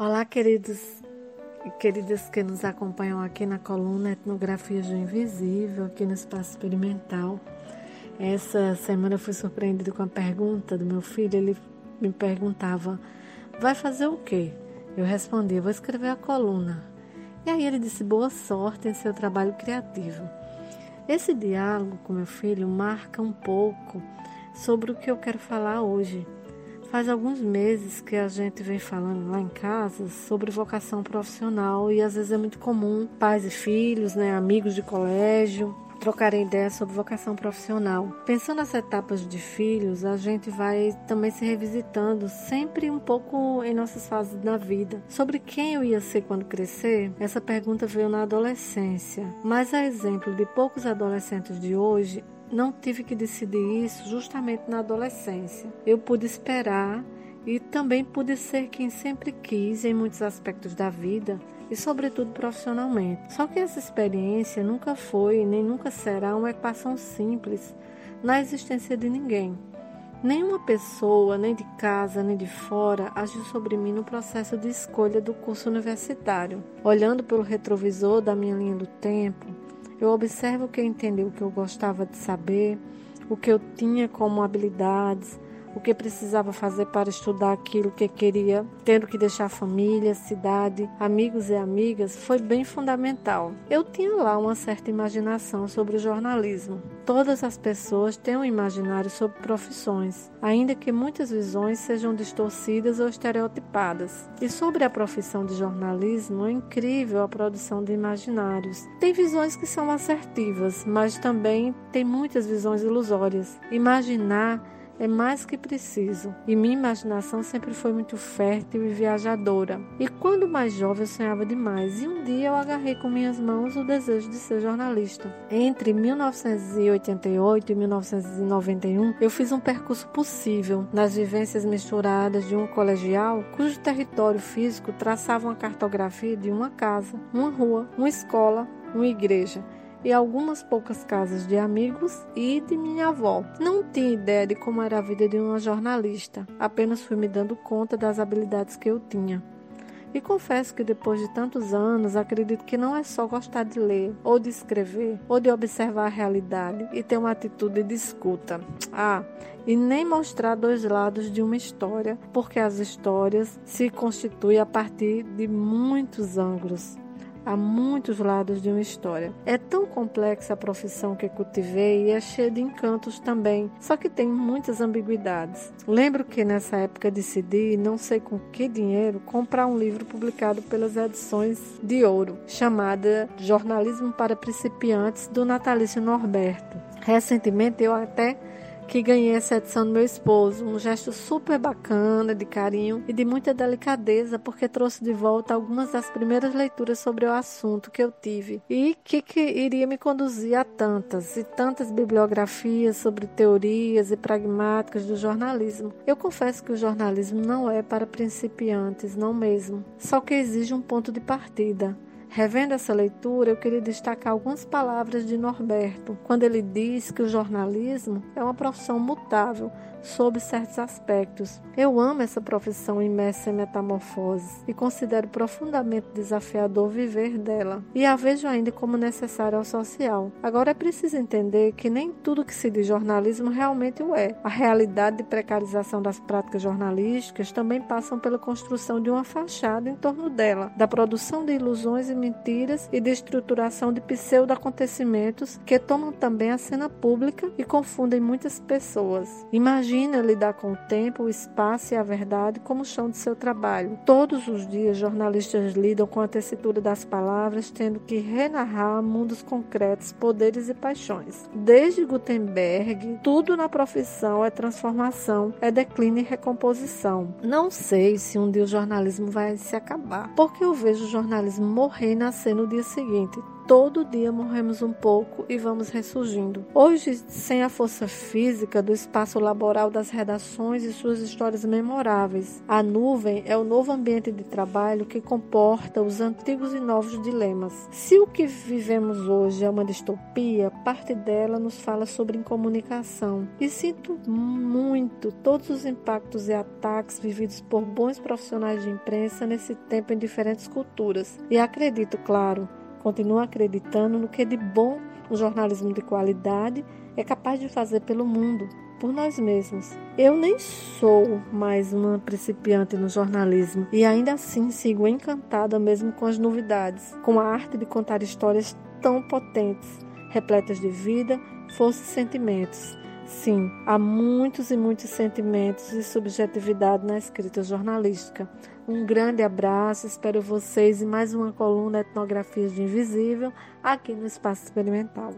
Olá, queridos e queridas que nos acompanham aqui na coluna Etnografias do Invisível, aqui no Espaço Experimental. Essa semana eu fui surpreendido com a pergunta do meu filho. Ele me perguntava: Vai fazer o quê? Eu respondi: Vou escrever a coluna. E aí ele disse: Boa sorte em seu trabalho criativo. Esse diálogo com meu filho marca um pouco sobre o que eu quero falar hoje Faz alguns meses que a gente vem falando lá em casa sobre vocação profissional e às vezes é muito comum pais e filhos, né, amigos de colégio, trocarem ideias sobre vocação profissional. Pensando nas etapas de filhos, a gente vai também se revisitando sempre um pouco em nossas fases da vida. Sobre quem eu ia ser quando crescer, essa pergunta veio na adolescência. Mas a exemplo de poucos adolescentes de hoje, não tive que decidir isso justamente na adolescência. Eu pude esperar e também pude ser quem sempre quis em muitos aspectos da vida e, sobretudo, profissionalmente. Só que essa experiência nunca foi nem nunca será uma equação simples na existência de ninguém. Nenhuma pessoa, nem de casa, nem de fora, agiu sobre mim no processo de escolha do curso universitário. Olhando pelo retrovisor da minha linha do tempo, eu observo que entendeu o que eu gostava de saber, o que eu tinha como habilidades, o que precisava fazer para estudar aquilo que queria, tendo que deixar família, cidade, amigos e amigas, foi bem fundamental. Eu tinha lá uma certa imaginação sobre o jornalismo. Todas as pessoas têm um imaginário sobre profissões, ainda que muitas visões sejam distorcidas ou estereotipadas. E sobre a profissão de jornalismo, é incrível a produção de imaginários. Tem visões que são assertivas, mas também tem muitas visões ilusórias. Imaginar é mais que preciso, e minha imaginação sempre foi muito fértil e viajadora. E quando mais jovem eu sonhava demais, e um dia eu agarrei com minhas mãos o desejo de ser jornalista. Entre 1988 e 1991, eu fiz um percurso possível nas vivências misturadas de um colegial cujo território físico traçava uma cartografia de uma casa, uma rua, uma escola, uma igreja e algumas poucas casas de amigos e de minha avó. Não tinha ideia de como era a vida de uma jornalista, apenas fui me dando conta das habilidades que eu tinha. E confesso que depois de tantos anos, acredito que não é só gostar de ler, ou de escrever, ou de observar a realidade e ter uma atitude de escuta. Ah, e nem mostrar dois lados de uma história, porque as histórias se constituem a partir de muitos ângulos há muitos lados de uma história. É tão complexa a profissão que cultivei e é cheia de encantos também, só que tem muitas ambiguidades. Lembro que nessa época decidi, não sei com que dinheiro, comprar um livro publicado pelas edições de ouro, chamada Jornalismo para Principiantes, do Natalício Norberto. Recentemente eu até que ganhei essa edição do meu esposo. Um gesto super bacana, de carinho e de muita delicadeza, porque trouxe de volta algumas das primeiras leituras sobre o assunto que eu tive e que, que iria me conduzir a tantas e tantas bibliografias sobre teorias e pragmáticas do jornalismo. Eu confesso que o jornalismo não é para principiantes, não mesmo. Só que exige um ponto de partida. Revendo essa leitura, eu queria destacar algumas palavras de Norberto, quando ele diz que o jornalismo é uma profissão mutável sob certos aspectos. Eu amo essa profissão imersa em metamorfoses e considero profundamente desafiador viver dela, e a vejo ainda como necessária ao social. Agora é preciso entender que nem tudo que se diz jornalismo realmente o é. A realidade de precarização das práticas jornalísticas também passam pela construção de uma fachada em torno dela, da produção de ilusões e mentiras e de estruturação de pseudo-acontecimentos que tomam também a cena pública e confundem muitas pessoas. Imagina lidar com o tempo, o espaço e a verdade como chão de seu trabalho. Todos os dias, jornalistas lidam com a tessitura das palavras, tendo que renarrar mundos concretos, poderes e paixões. Desde Gutenberg, tudo na profissão é transformação, é declínio e recomposição. Não sei se um dia o jornalismo vai se acabar, porque eu vejo o jornalismo morrer e nascer no dia seguinte. Todo dia morremos um pouco e vamos ressurgindo. Hoje, sem a força física do espaço laboral das redações e suas histórias memoráveis, a nuvem é o novo ambiente de trabalho que comporta os antigos e novos dilemas. Se o que vivemos hoje é uma distopia, parte dela nos fala sobre incomunicação. E sinto muito todos os impactos e ataques vividos por bons profissionais de imprensa nesse tempo em diferentes culturas. E acredito, claro, Continuo acreditando no que de bom o jornalismo de qualidade é capaz de fazer pelo mundo, por nós mesmos. Eu nem sou mais uma principiante no jornalismo e ainda assim sigo encantada mesmo com as novidades, com a arte de contar histórias tão potentes, repletas de vida, força e sentimentos. Sim, há muitos e muitos sentimentos e subjetividade na escrita jornalística. Um grande abraço, espero vocês em mais uma coluna Etnografias de Invisível aqui no Espaço Experimental.